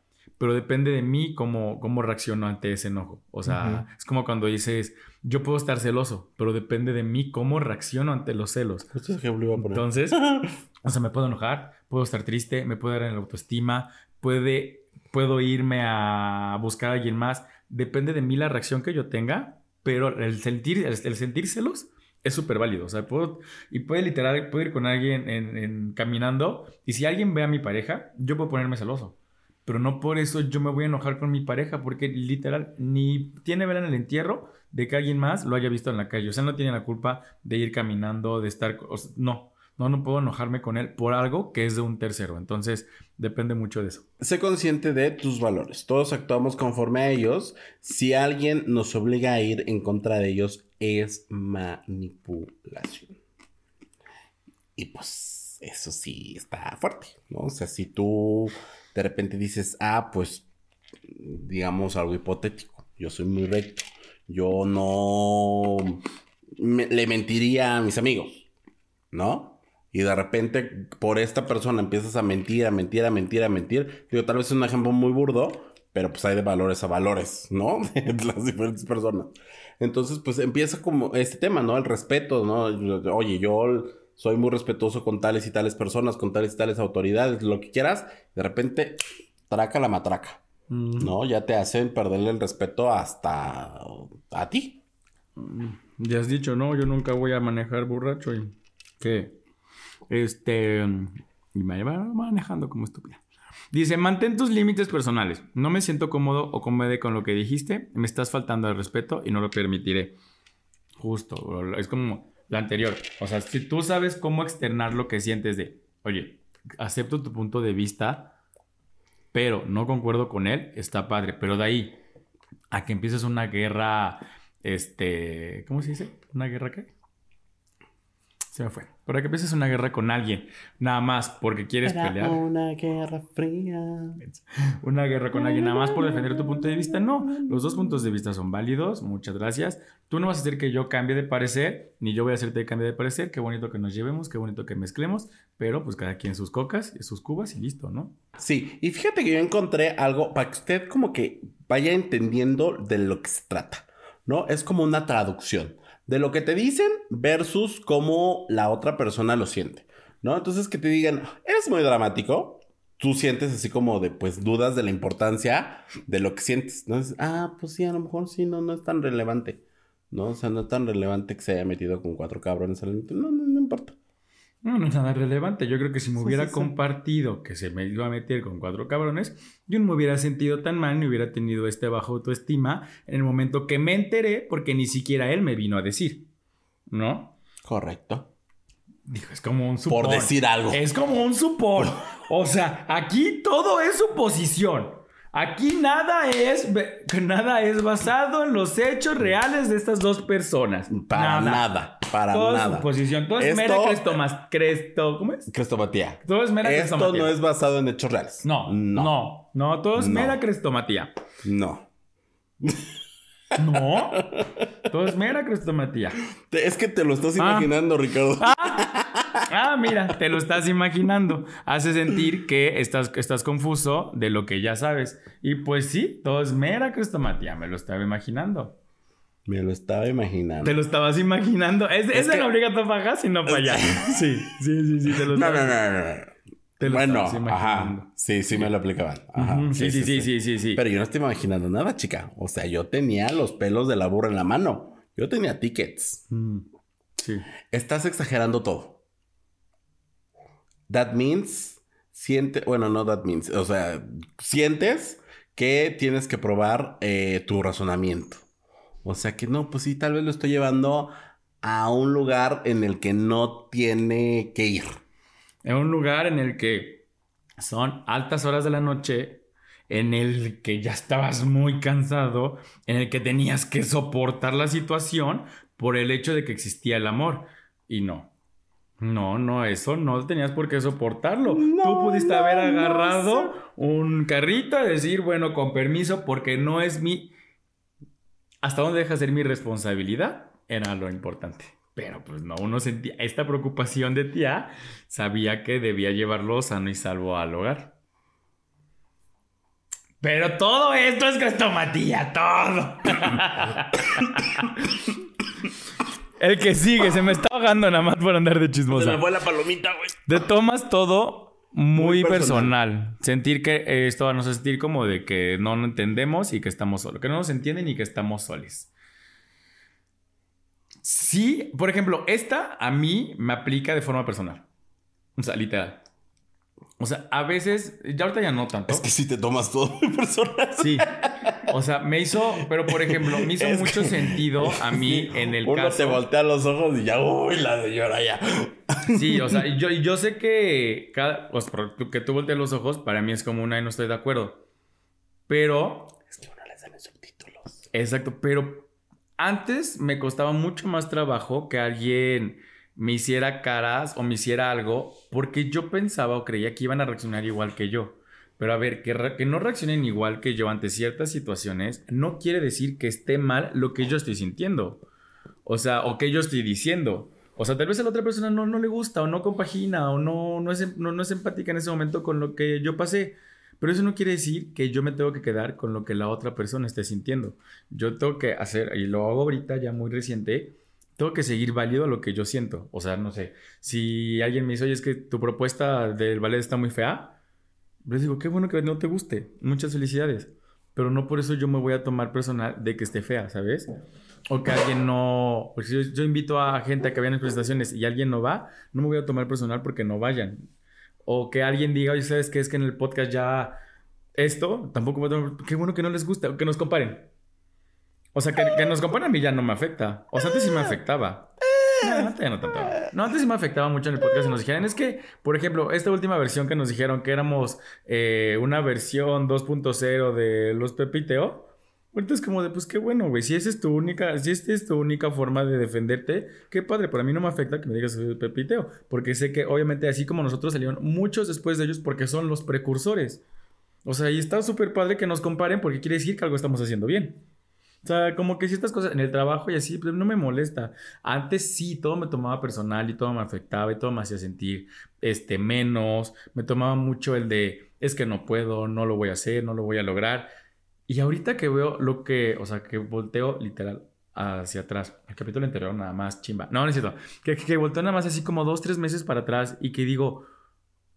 pero depende de mí cómo, cómo reacciono ante ese enojo. O sea, es como cuando dices, yo puedo estar celoso, pero depende de mí cómo reacciono ante los celos. Este iba a poner. Entonces, *laughs* o sea, me puedo enojar, puedo estar triste, me puede dar en la autoestima, puede, puedo irme a buscar a alguien más. Depende de mí la reacción que yo tenga, pero el sentir, el, el sentir celos es súper válido. O sea, puedo, y puede literal, puedo ir con alguien en, en- caminando, y si alguien ve a mi pareja, yo puedo ponerme celoso. Pero no por eso yo me voy a enojar con mi pareja, porque literal, ni tiene vela en el entierro de que alguien más lo haya visto en la calle. O sea, no tiene la culpa de ir caminando, de estar... no, no, no puedo enojarme con él por algo que es de un tercero. Entonces, depende mucho de eso. Sé consciente de tus valores. Todos actuamos conforme a ellos. Si alguien nos obliga a ir en contra de ellos, es manipulación. Y pues eso sí está fuerte, ¿no? O sea, si tú de repente dices, ah, pues, digamos algo hipotético, yo soy muy recto, yo no me- le mentiría a mis amigos, ¿no? Y de repente por esta persona empiezas a mentir, a mentir, a mentir, a mentir. Digo, tal vez es un ejemplo muy burdo, pero pues hay de valores a valores, ¿no? *laughs* De las diferentes personas. Entonces, pues empieza como este tema, ¿no? El respeto, ¿no? Oye, yo soy muy respetuoso con tales y tales personas, con tales y tales autoridades, lo que quieras. De repente, traca la matraca, ¿no? Ya te hacen perderle el respeto hasta a ti. Ya has dicho, no, yo nunca voy a manejar borracho y que este y me va manejando como estúpida. Dice, mantén tus límites personales. No me siento cómodo o cómodo con lo que dijiste. Me estás faltando al respeto y no lo permitiré. Justo, es como la anterior. O sea, si tú sabes cómo externar lo que sientes de, oye, acepto tu punto de vista, pero no concuerdo con él, está padre. Pero de ahí a que empieces una guerra, este, ¿cómo se dice? ¿Una guerra qué? Se me fue. Pero que empieces una guerra con alguien, nada más porque quieres Era pelear. una guerra fría. *laughs* Una guerra con alguien, nada más por defender tu punto de vista. No, los dos puntos de vista son válidos. Muchas gracias. Tú no vas a hacer que yo cambie de parecer, ni yo voy a hacerte que cambie de parecer. Qué bonito que nos llevemos, qué bonito que mezclemos, pero pues cada quien sus cocas y sus cubas y listo, ¿no? Sí, y fíjate que yo encontré algo para que usted como que vaya entendiendo de lo que se trata, ¿no? Es como una traducción de lo que te dicen versus cómo la otra persona lo siente, ¿no? Entonces que te digan, eres muy dramático, tú sientes así como de, pues, dudas de la importancia de lo que sientes, ¿no? Ah, pues sí, a lo mejor sí, no, no es tan relevante, ¿no? O sea, no es tan relevante que se haya metido con cuatro cabrones al No, no, no importa. No, no es nada relevante. Yo creo que si me hubiera sí, sí. compartido que se me iba a meter con cuatro cabrones, yo no me hubiera sentido tan mal ni hubiera tenido este bajo autoestima en el momento que me enteré, porque ni siquiera él me vino a decir. ¿No? Correcto. Dijo, es como un supor. Por decir algo. Es como un supor. O sea, aquí todo es suposición. Aquí nada es, nada es basado en los hechos reales de estas dos personas. Para nada, para todo nada. suposición. Todo es Esto- mera crestomas. Cresto, ¿Cómo es? Crestomatía. Todo es mera Esto crestomatía. no es basado en hechos reales. No, no, no, todo es No. mera crestomatía. No. No, todo es mera crestomatía. Es que te lo estás Ah. imaginando, Ricardo. Ah, mira, te lo estás imaginando. Hace sentir que estás, estás confuso de lo que ya sabes. Y pues sí, todo es mera crestomatía. Me lo estaba imaginando. Me lo estaba imaginando. Te lo estabas imaginando. Es, es, que- no obliga para acá, sino para allá. *laughs* Sí, sí, sí, sí, te lo No, no, no, no, no. Te lo bueno, ajá. Sí, sí me lo aplicaban. Ajá. Sí, sí, sí, sí, sí, sí. Pero yo no estoy imaginando nada, chica. O sea, yo tenía los pelos de la burra en la mano. Yo tenía tickets. Mm, Sí. Estás exagerando todo. That means siente, bueno, no that means, o sea, sientes que tienes que probar eh, tu razonamiento. O sea que no, pues sí, tal vez lo estoy llevando a un lugar en el que no tiene que ir. En un lugar en el que son altas horas de la noche, en el que ya estabas muy cansado, en el que tenías que soportar la situación por el hecho de que existía el amor. Y no. No, no, eso no tenías por qué soportarlo. No, Tú pudiste no, haber no agarrado un carrito y decir, bueno, con permiso, porque no es mi... ¿Hasta dónde deja ser mi responsabilidad? Era lo importante. Pero pues no, uno sentía esta preocupación de tía, sabía que debía llevarlo sano y salvo al hogar. Pero todo esto es crestomatía, todo. *laughs* El que sigue, se me está ahogando nada más por andar de chismosa. fue la palomita, güey. Te tomas todo muy, Muy personal. personal. Sentir que eh, esto va a nos sentir como de que no nos entendemos y que estamos solos. Que no nos entienden y que estamos solos. Sí, por ejemplo, esta a mí me aplica de forma personal. O sea, literal. O sea, a veces, ya ahorita ya no tanto. Es que si te tomas todo muy personal. Sí. O sea, me hizo, pero por ejemplo, me hizo Es mucho que- sentido *laughs* a mí Sí, en el Uno caso. te voltea los ojos y ya, uy, la de llora ya. *laughs* Sí, o sea, yo, yo sé que cada, pues, que tú voltees los ojos, para mí es como una y no estoy de acuerdo. Pero, Es que uno le salen subtítulos. exacto, pero antes me costaba mucho más trabajo que alguien me hiciera caras o me hiciera algo porque yo pensaba o creía que iban a reaccionar igual que yo. Pero a ver, que, no reaccionen igual que yo ante ciertas situaciones no quiere decir que esté mal lo que yo estoy sintiendo. O sea, o que yo estoy diciendo. O sea, tal vez a la otra persona no, no le gusta o no compagina o no, no, es, em- no es empática en ese momento con lo que yo pasé. Pero eso no quiere decir que yo me tengo que quedar con lo que la otra persona esté sintiendo. Yo tengo que hacer, y lo hago ahorita ya muy reciente, tengo que seguir válido a lo que yo siento. O sea, no sé, si alguien me dice, oye, es que tu propuesta del ballet está muy fea, les digo, qué bueno que no te guste, muchas felicidades. Pero no por eso yo me voy a tomar personal de que esté fea, ¿sabes? O que alguien no... Pues yo, yo invito a gente a que vayan a presentaciones y alguien no va, no me voy a tomar personal porque no vayan. O que alguien diga, oye, ¿sabes qué? Es que en el podcast ya esto, tampoco me voy a tomar... Qué bueno que no les gusta, o que nos comparen. O sea, que, que nos comparen a mí ya no me afecta. O sea, antes sí me afectaba. No, antes sí me afectaba mucho en el podcast y nos dijeran, es que, por ejemplo, esta última versión que nos dijeron que éramos eh, una versión 2.0 de los Pepiteo, ahorita es como de, pues qué bueno, güey, si esa es tu única, si esta es tu única forma de defenderte, qué padre, para mí no me afecta que me digas Pepiteo, porque sé que obviamente así como nosotros salieron muchos después de ellos porque son los precursores. O sea, y está súper padre que nos comparen porque quiere decir que algo estamos haciendo bien. O sea, como que ciertas cosas en el trabajo y así, pues no me molesta. Antes sí, todo me tomaba personal y todo me afectaba y todo me hacía sentir este, menos. Me tomaba mucho el de, es que no puedo, no lo voy a hacer, no lo voy a lograr. Y ahorita que veo lo que, o sea, que volteo literal hacia atrás, el capítulo anterior nada más, chimba. No, no es cierto. Que, que, que volteo nada más así como dos, tres meses para atrás y que digo,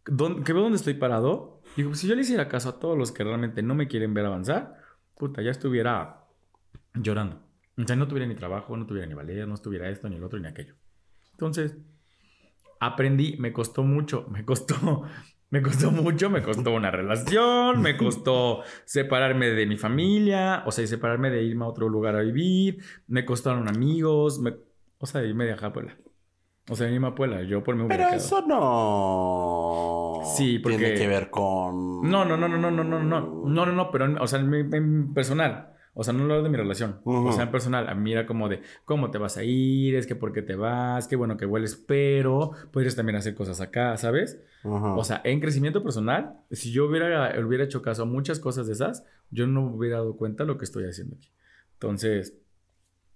¿dónde- que veo dónde estoy parado. Digo, si yo le hiciera caso a todos los que realmente no me quieren ver avanzar, puta, ya estuviera llorando. O sea, no tuviera ni trabajo, no tuviera ni ballet, no estuviera esto, ni el otro, ni aquello. Entonces, aprendí, me costó mucho, me costó, *laughs* me costó mucho, me costó una relación, me costó separarme de mi familia, o sea, separarme de irme a otro lugar a vivir, me costaron amigos, me, o sea, irme de Puebla. O sea, irme a Puebla, yo por hubiera Pero eso no. Sí, porque- Tiene que ver con. No, no, no, no, no, no, no, no, no, no, no, pero, o sea, en, mi- en personal. O sea, no lo de mi relación. O sea, en personal. A mí era como de, ¿cómo te vas a ir? Es que por qué te vas, qué bueno que hueles, pero podrías también hacer cosas acá, ¿sabes? O sea, en crecimiento personal, si yo hubiera, hubiera hecho caso a muchas cosas de esas, yo no me hubiera dado cuenta de lo que estoy haciendo aquí. Entonces,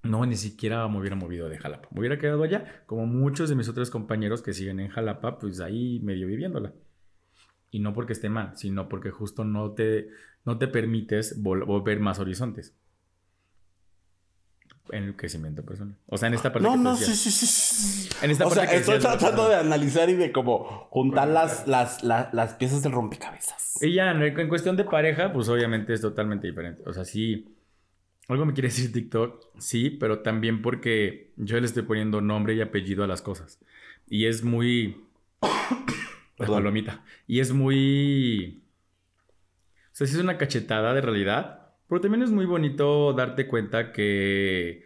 no, ni siquiera me hubiera movido de Jalapa. Me hubiera quedado allá, como muchos de mis otros compañeros que siguen en Jalapa, pues ahí medio viviéndola. Y no porque esté mal, sino porque justo no te, no te permites vol- volver más horizontes. En el crecimiento personal. O sea, en esta parte no, que no, sí, sí, sí. En esta o sea, parte que estoy decías, tratando ¿no? de analizar y de como juntar las, las, la- las piezas del rompecabezas. Y ya, en cuestión de pareja, pues obviamente es totalmente diferente. O sea, sí. Algo me quiere decir TikTok, sí, pero también porque yo le estoy poniendo nombre y apellido a las cosas. Y es muy. La palomita. Y es muy. O sea, sí es una cachetada de realidad. Pero también es muy bonito darte cuenta que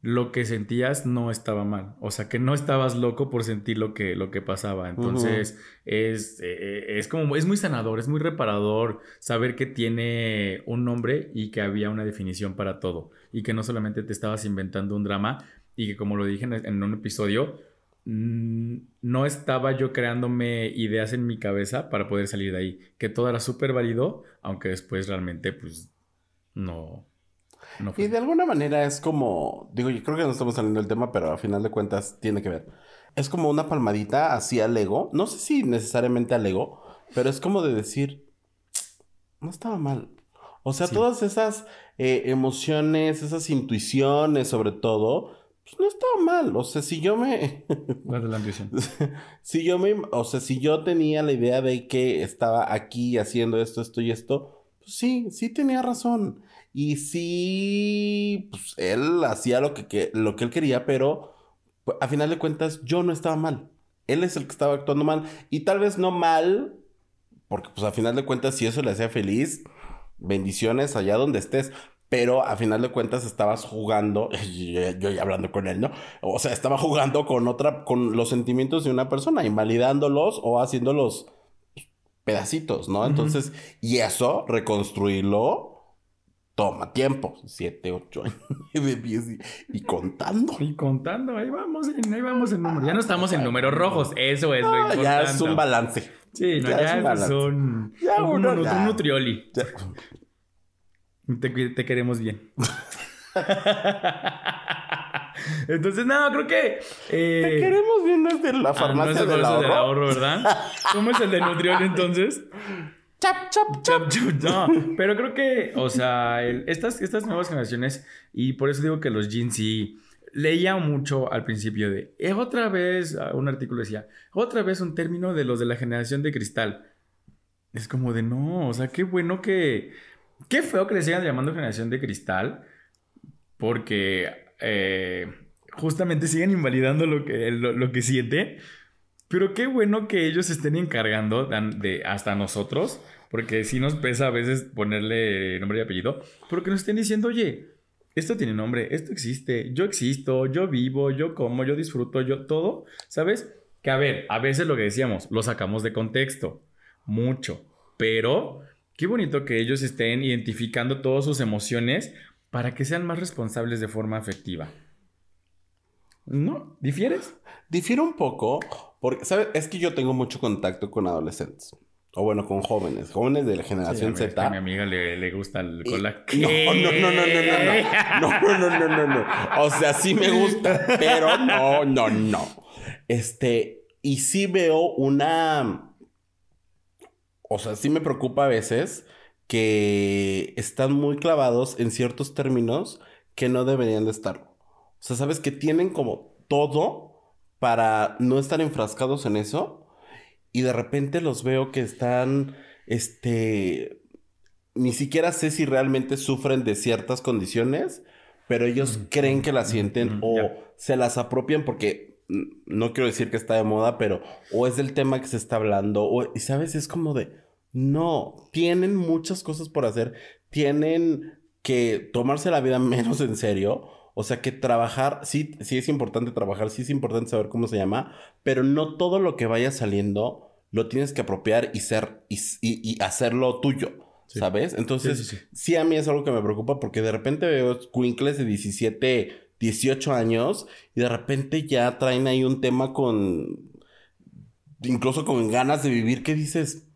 lo que sentías no estaba mal. O sea, que no estabas loco por sentir lo que, lo que pasaba. Entonces, es, eh, es como, es muy sanador, es muy reparador saber que tiene un nombre y que había una definición para todo. Y que no solamente te estabas inventando un drama y que como lo dije en, en un episodio, no estaba yo creándome ideas en mi cabeza para poder salir de ahí. Que todo era súper válido, aunque después realmente, pues, no... no fue. Y de alguna manera es como, digo, yo creo que no estamos saliendo del tema, pero a final de cuentas tiene que ver. Es como una palmadita así al ego. No sé si necesariamente al ego, pero es como de decir, no estaba mal. O sea, Sí. todas esas eh, emociones, esas intuiciones sobre todo, pues no estaba mal. O sea, si yo me... La intuición. *laughs* si yo me... O sea, si yo tenía la idea de que estaba aquí haciendo esto, esto y esto, pues sí, sí tenía razón. Y sí, pues él hacía lo que, que- lo que él quería, pero pues, a final de cuentas yo no estaba mal. Él es el que estaba actuando mal. Y tal vez no mal porque pues a final de cuentas si eso le hacía feliz, bendiciones allá donde estés. Pero a final de cuentas estabas jugando, *laughs* yo, yo ya hablando con él, ¿no? O sea, estaba jugando con otra, con los sentimientos de una persona, invalidándolos o haciéndolos pedacitos, ¿no? Entonces, y eso, reconstruirlo, toma tiempo. Siete, ocho *laughs* años, nueve, diez y, y contando. Y contando, ahí vamos, ahí vamos en números. Ya no estamos en números rojos, eso es lo Ah, importante. ya es un balance. Sí, no, ya ya, es un balance. Ya un, uno un- un nutrioli. Ya. Te, te queremos bien. *laughs* Entonces, no, creo que. eh, Te queremos bien desde la ah, no farmacia es el del ahorro. ¿verdad? ¿Cómo es el de nutrioli entonces? *laughs* Chap, chap, Chap, chap, No, pero creo que, o sea, el- estas, estas nuevas generaciones, y por eso digo que los jeans sí leía mucho al principio de, "Eh, otra vez, ah, un artículo decía, otra vez un término de los de la generación de cristal. Es como de, no, o sea, qué bueno que, qué feo que le sigan llamando generación de cristal, porque eh, justamente siguen invalidando lo que, lo, lo que siente. Pero qué bueno que ellos estén encargando de- hasta nosotros, porque sí nos pesa a veces ponerle nombre y apellido, pero que nos estén diciendo, oye, esto tiene nombre, esto existe, yo existo, yo vivo, yo como, yo disfruto, yo todo, ¿sabes? Que a ver, a veces lo que decíamos, lo sacamos de contexto, mucho, pero qué bonito que ellos estén identificando todas sus emociones para que sean más responsables de forma afectiva. ¿No? ¿Difieres? Difiere un poco, porque, ¿sabes? Es que yo tengo mucho contacto con adolescentes. O bueno, con jóvenes, jóvenes de la generación Sí, Z. A mi amiga le, le gusta el cola. No, no, no, no, no, no, no. No, no, no, no, no. O sea, sí me gusta, pero no, no, no. Este, y sí veo una. O sea, sí me preocupa a veces que están muy clavados en ciertos términos que no deberían de estar. O sea, sabes que tienen como todo para no estar enfrascados en eso. Y de repente los veo que están, este, ni siquiera sé si realmente sufren de ciertas condiciones, pero ellos creen que las sienten o se las apropian porque no quiero decir que está de moda, pero o es del tema que se está hablando, o, y sabes, es como de, no, tienen muchas cosas por hacer, tienen que tomarse la vida *laughs* menos en serio. O sea que trabajar, sí, sí es importante trabajar, sí es importante saber cómo se llama, pero no todo lo que vaya saliendo lo tienes que apropiar y ser y, y- y hacerlo tuyo, Sí. ¿sabes? Entonces, Sí, sí, sí, sí. a mí es algo que me preocupa porque de repente veo cuincles de 17, 18 años y de repente ya traen ahí un tema con, incluso con ganas de vivir que dices,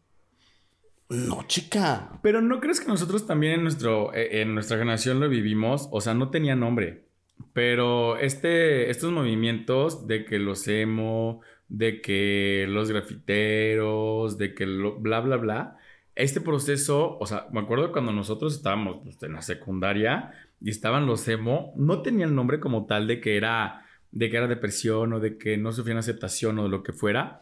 no, chica. Pero ¿no crees que nosotros también en, nuestro, eh, en nuestra generación lo vivimos? O sea, no tenía nombre. Pero este, estos movimientos de que los emo, de que los grafiteros, de que lo, bla, bla, bla. Este proceso, o sea, me acuerdo cuando nosotros estábamos pues, en la secundaria y estaban los emo, no tenían nombre como tal de que era de que era depresión o de que no sufrían aceptación o de lo que fuera.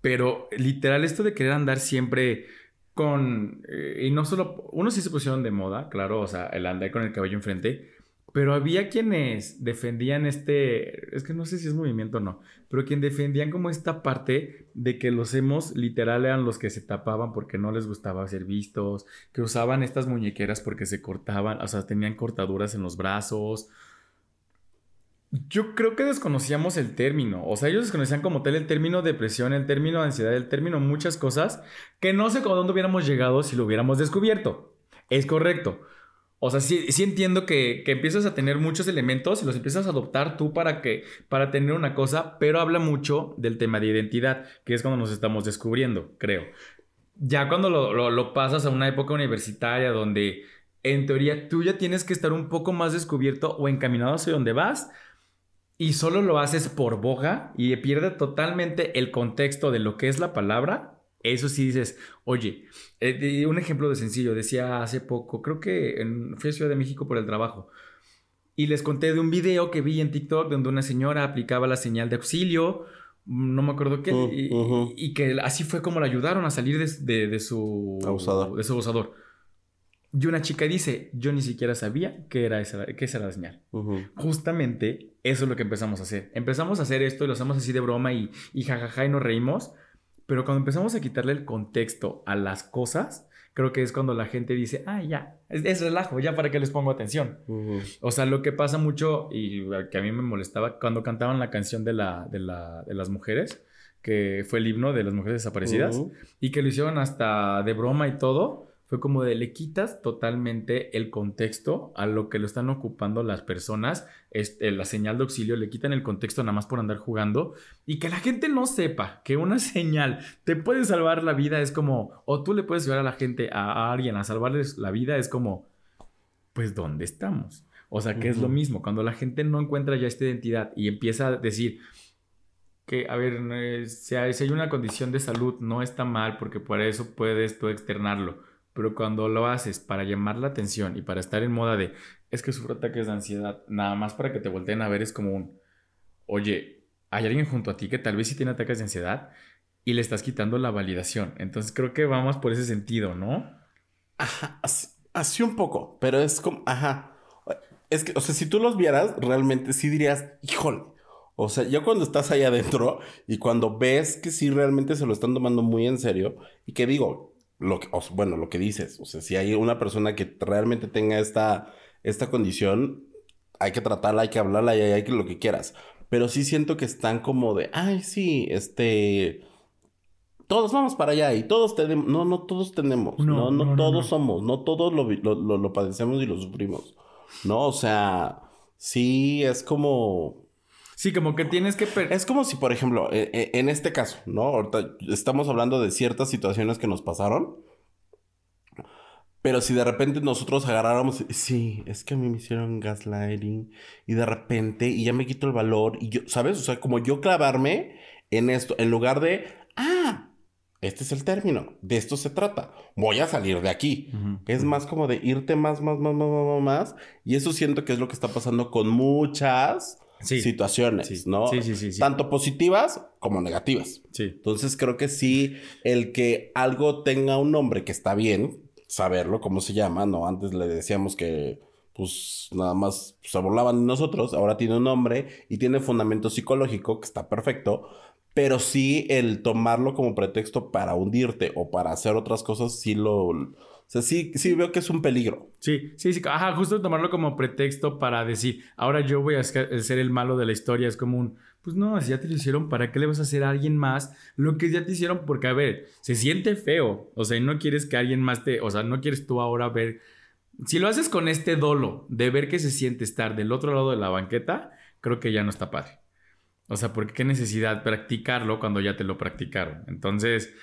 Pero literal, esto de querer andar siempre con. eh, y no solo. Unos sí se pusieron de moda, claro, o sea, el andar con el cabello enfrente. Pero había quienes defendían este. Es que no sé si es movimiento o no. Pero quien defendían como esta parte de que los hemos literal eran los que se tapaban porque no les gustaba ser vistos. Que usaban estas muñequeras porque se cortaban. O sea, tenían cortaduras en los brazos. Yo creo que desconocíamos el término. O sea, ellos desconocían como tal el término depresión, el término ansiedad, el término muchas cosas que no sé con dónde hubiéramos llegado si lo hubiéramos descubierto. Es correcto. O sea, sí, entiendo que, empiezas a tener muchos elementos y los empiezas a adoptar tú para que para tener una cosa, pero habla mucho del tema de identidad, que es cuando nos estamos descubriendo, creo. Ya cuando lo pasas a una época universitaria donde en teoría tú ya tienes que estar un poco más descubierto o encaminado hacia donde vas, y solo lo haces por boga y pierde totalmente el contexto de lo que es la palabra, eso sí dices, oye, eh, un ejemplo de sencillo, decía hace poco, creo que en, fui a Ciudad de México por el trabajo, y les conté de un video que vi en TikTok donde una señora aplicaba la señal de auxilio, no me acuerdo qué, Mm, y, que así fue como la ayudaron a salir de, de- de su Abusador. De su abusador. Y una chica dice, yo ni siquiera sabía que era esa, esa era la señal justamente eso es lo que empezamos a hacer. Empezamos a hacer esto y lo hacemos así de broma y, y jajaja y nos reímos. Pero cuando empezamos a quitarle el contexto a las cosas, creo que es cuando la gente dice, ah, ya, es, es relajo, ya para qué les pongo atención. O sea, lo que pasa mucho y que a mí me molestaba cuando cantaban la canción de, la, de, la, de las mujeres, que fue el himno de las mujeres desaparecidas, y que lo hicieron hasta de broma y todo, fue como de le quitas totalmente el contexto a lo que lo están ocupando las personas, este, la señal de auxilio, le quitan el contexto nada más por andar jugando y que la gente no sepa que una *laughs* señal te puede salvar la vida es como, o tú le puedes ayudar a la gente, a, a alguien a salvarles la vida es como, pues ¿dónde estamos? O sea, que es lo mismo, cuando la gente no encuentra ya esta identidad y empieza a decir que, a ver, eh, si hay, si hay una condición de salud, no está mal porque por eso puedes tú externarlo, pero cuando lo haces para llamar la atención y para estar en moda de, es que sufro ataques de ansiedad, nada más para que te volteen a ver es como un, oye, hay alguien junto a ti que tal vez sí tiene ataques de ansiedad y le estás quitando la validación. Entonces creo que vamos por ese sentido, ¿no? Ajá, así, un poco, pero es como, ajá. Es que, o sea, si tú los vieras, realmente sí dirías, híjole. O sea, ya cuando estás ahí adentro y cuando ves que sí realmente se lo están tomando muy en serio y que digo, lo que, bueno, lo que dices, o sea, si hay una persona que realmente tenga esta, esta condición, hay que tratarla, hay que hablarla y hay que lo que quieras. Pero sí siento que están como de, ay, sí, este, todos vamos para allá y todos tenemos, no, no todos tenemos, No, no, no, no, no, todos somos, no todos lo, lo, lo- lo padecemos y lo sufrimos, ¿no? O sea, sí es como, Sí, como que tienes que... es como si, por ejemplo, e- e- en este caso, ¿no? Ahorita estamos hablando de ciertas situaciones que nos pasaron. Pero si de repente nosotros agarráramos, sí, es que a mí me hicieron gaslighting y de repente, y ya me quito el valor, y yo, ¿sabes? O sea, como yo clavarme en esto, en lugar de, ah, este es el término, de esto se trata, voy a salir de aquí. Es más como de irte más, más, más, más, más, más, más. Y eso siento que es lo que está pasando con muchas Sí. situaciones, Sí. ¿no? Sí, sí, sí, sí. Tanto positivas como negativas. Sí. Entonces creo que sí, el que algo tenga un nombre que está bien, saberlo, cómo se llama, ¿no? Antes le decíamos que pues nada más se burlaban de nosotros, ahora tiene un nombre y tiene fundamento psicológico, que está perfecto, pero sí el tomarlo como pretexto para hundirte o para hacer otras cosas, sí lo... O sea, sí, sí veo que es un peligro. Sí, sí, sí. Ajá, justo tomarlo como pretexto para decir, ahora yo voy a ser ser el malo de la historia. Es como un, pues no, si ya te lo hicieron, ¿para qué le vas a hacer a alguien más lo que ya te hicieron? Porque, a ver, se siente feo. O sea, y no quieres que alguien más te, o sea, no quieres tú ahora ver. Si lo haces con este dolo de ver que se siente estar del otro lado de la banqueta, creo que ya no está padre. O sea, porque qué necesidad practicarlo cuando ya te lo practicaron. Entonces,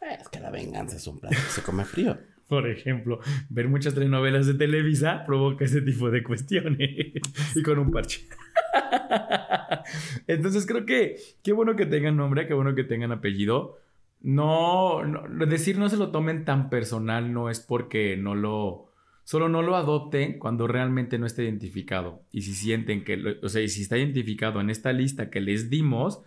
Es que la venganza es un plato que se come frío. Por ejemplo, ver muchas telenovelas de Televisa provoca ese tipo de cuestiones. y con un parche. *laughs* Entonces creo que qué bueno que tengan nombre, qué bueno que tengan apellido. No, no- decir no se lo tomen tan personal no es porque no lo... Solo no lo adopten cuando realmente no esté identificado. Y si sienten que, lo- o sea, y si está identificado en esta lista que les dimos,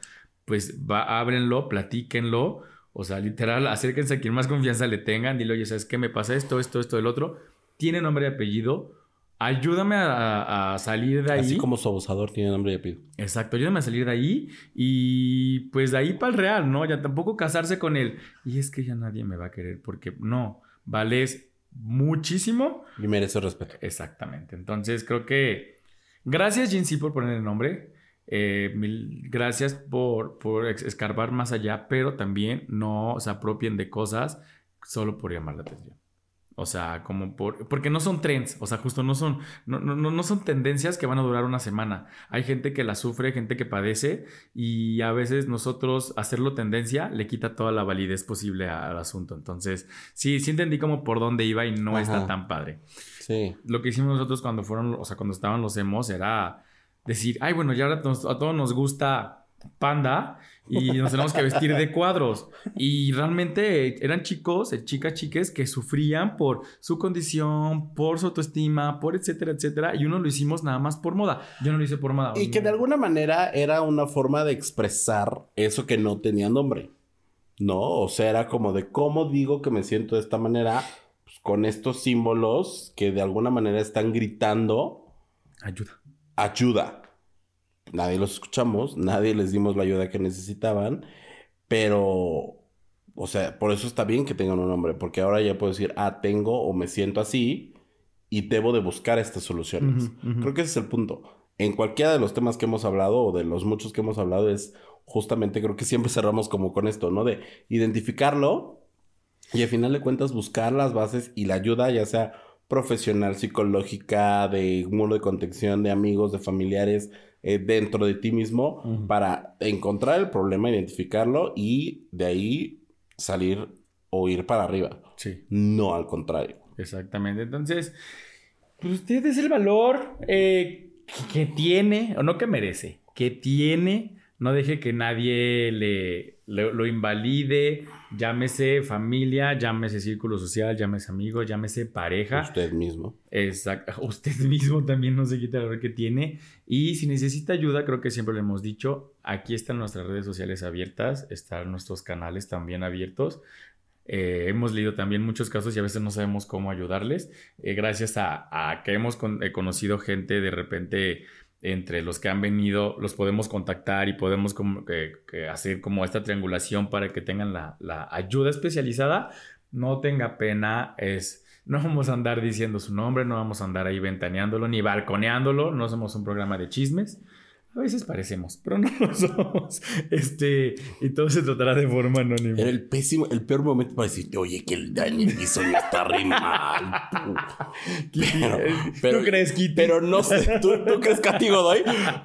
pues va, ábrenlo, platíquenlo. O sea, literal, acérquense a quien más confianza le tengan. Dile, oye, ¿sabes qué? Me pasa esto, esto, esto, el otro. Tiene nombre y apellido. Ayúdame a, a salir de ahí. Así como su abusador tiene nombre y apellido. Exacto, ayúdame a salir de ahí. Y pues de ahí para el real, ¿no? Ya tampoco casarse con él. Y es que ya nadie me va a querer porque no, vales muchísimo. Y merece respeto. Exactamente. Entonces creo que gracias, Jinsi, por poner el nombre. Eh, mil gracias por, por escarbar más allá, pero también no se apropien de cosas solo por llamar la atención. O sea, como por... Porque no son trends, o sea, justo no son, no, no, no son tendencias que van a durar una semana. Hay gente que la sufre, gente que padece y a veces nosotros hacerlo tendencia le quita toda la validez posible al asunto. Entonces, sí, sí entendí como por dónde iba y no está Ajá. tan padre Sí. lo que hicimos nosotros cuando fueron, o sea, cuando estaban los emos era decir, ay, bueno, ya ahora nos- a todos nos gusta panda y nos tenemos que vestir de cuadros. Y realmente eran chicos, eh, chicas, chiques que sufrían por su condición, por su autoestima, por etcétera, etcétera. Y uno lo hicimos nada más por moda. Yo no lo hice por moda. Y que de alguna manera era una forma de expresar eso que no tenía nombre. ¿No? O sea, era como de cómo digo que me siento de esta manera, pues, con estos símbolos que de alguna manera están gritando Ayuda. Ayuda. Nadie los escuchamos, nadie les dimos la ayuda que necesitaban, pero O sea, por eso está bien que tengan un nombre, porque ahora ya puedo decir, ah, tengo o me siento así y debo de buscar estas soluciones. Creo que ese es el punto. En cualquiera de los temas que hemos hablado o de los muchos que hemos hablado es justamente, creo que siempre cerramos como con esto, ¿no? De identificarlo y al final de cuentas buscar las bases y la ayuda, ya sea profesional, psicológica, de muro de contención, de amigos, de familiares, eh, dentro de ti mismo, para encontrar el problema, identificarlo y de ahí salir o ir para arriba. Sí. No al contrario. Exactamente. Entonces, pues usted es el valor eh, que tiene, o no que merece, que tiene. No deje que nadie le, lo invalide. Llámese familia, llámese círculo social, llámese amigos, llámese pareja. Usted mismo. Exacto. *laughs* Usted mismo también no se quita el valor que tiene. Y si necesita ayuda, creo que siempre lo hemos dicho, aquí están nuestras redes sociales abiertas, están nuestros canales también abiertos. Eh, hemos leído también muchos casos y a veces no sabemos cómo ayudarles. Eh, gracias a, a que hemos con- eh, conocido gente de repente entre los que han venido, los podemos contactar y podemos hacer como esta triangulación para que tengan la, la ayuda especializada. No tenga pena, es... No vamos a andar diciendo su nombre, no vamos a andar ahí ventaneándolo ni balconeándolo, no somos un programa de chismes. A veces parecemos, pero no *laughs* lo somos. Este, y todo se tratará de forma anónima. Era el pésimo, el peor momento para decirte, oye, que el Daniel hizo no está re mal. *laughs* Pero, pero, ¿Tú crees, Kitty? pero no sé, ¿tú, tú crees castigo doy?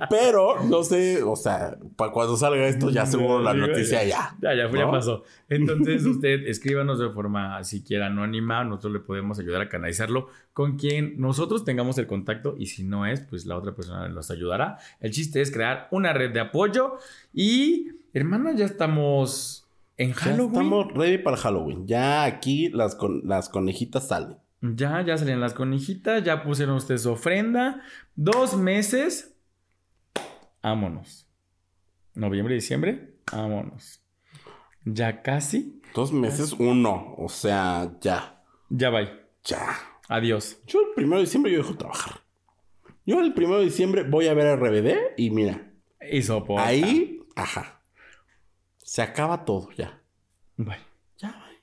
Pero no sé, o sea, para cuando salga esto ya seguro la noticia ya. Ya, ya, ya ¿no? pasó. Entonces, usted escríbanos de forma siquiera anónima. Nosotros le podemos ayudar a canalizarlo con quien nosotros tengamos el contacto. Y si no es, pues la otra persona nos ayudará. El chiste es crear una red de apoyo. Y, hermana, ya estamos en Ya Halloween. estamos ready para Halloween. Ya aquí las, con, las conejitas salen. Ya, ya salieron las conejitas. Ya pusieron ustedes su ofrenda. Dos meses. Vámonos. Noviembre, diciembre. Vámonos. Ya casi. Dos meses, uno. O sea, ya. Ya va. Ya. Adiós. Yo el primero de diciembre yo dejo trabajar. Yo el primero de diciembre voy a ver a RBD y mira, Y soporta. ahí, ajá. Se acaba todo ya. Bye. Ya, güey.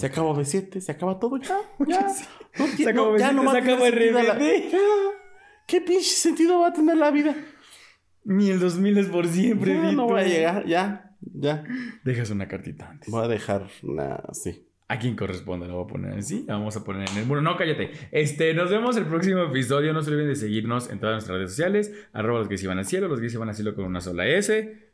Se acabó B7, se acaba todo ya. Ya. *laughs* No Se tiene- acabó no, ya B7, no va se acabó la- RBD. Ya. ¿Qué pinche sentido va a tener la vida? Ni el 2000 es por siempre. Ya, no Dito. voy a llegar, ya, ya. Dejas una cartita antes. Voy a dejar una así. ¿A quién corresponde? La voy a poner así. La vamos a poner en el muro. No, cállate. Este, nos vemos el próximo episodio. No se olviden de seguirnos en todas nuestras redes sociales. Arroba los que se van al cielo. Los que se van al cielo con una sola S.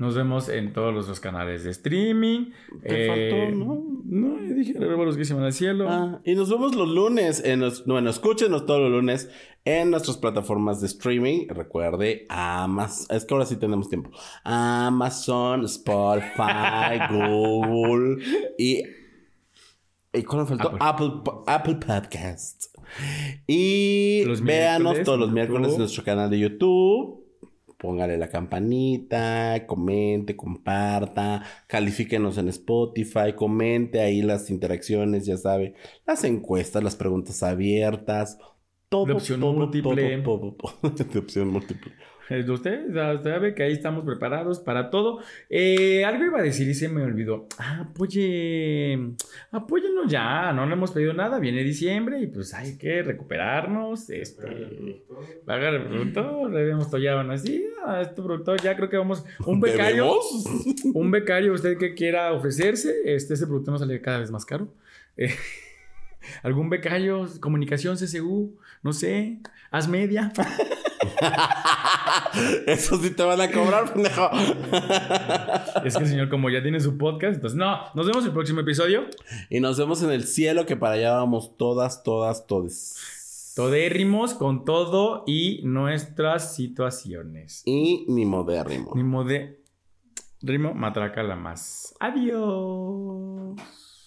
Nos vemos en todos los canales de streaming. Te faltó, ¿no? No, dije los que se al cielo. Ah, y nos vemos los lunes. En los, bueno, escúchenos todos los lunes en nuestras plataformas de streaming. Recuerde, Amazon. Es que ahora sí tenemos tiempo. Amazon, Spotify, *laughs* Google y. ¿Y cuál faltó? Apple, Apple Podcast. Y Los véanos todos los miércoles en nuestro canal de YouTube. Póngale la campanita, comente, comparta, califíquenos en Spotify, comente ahí las interacciones, ya sabe, las encuestas, las preguntas abiertas, todo, De opción todo, múltiple. todo, todo, todo. *laughs* de opción múltiple. Usted, usted sabe que ahí estamos preparados para todo. Eh, algo iba a decir y se me olvidó. Ah, apoye, apóyennos ya. No le hemos pedido nada. Viene diciembre y pues hay que recuperarnos. Este, pagar el productor. Debemos todavía así. A este productor ya creo que vamos. Un becario. ¿Debemos? *laughs* Un becario, usted que quiera ofrecerse. Este, ese producto nos sale cada vez más caro. Eh, *laughs* Algún becario, comunicación, CCU, no sé, haz media. *laughs* *laughs* Eso sí te van a cobrar, pendejo. Es que el señor, como ya tiene su podcast, entonces no. Nos vemos el próximo episodio. y nos vemos en el cielo, que para allá vamos todas, todas, todes. Todérrimos con todo y nuestras situaciones. Y ni modérrimo. Ni de Rimo, matraca la más. Adiós.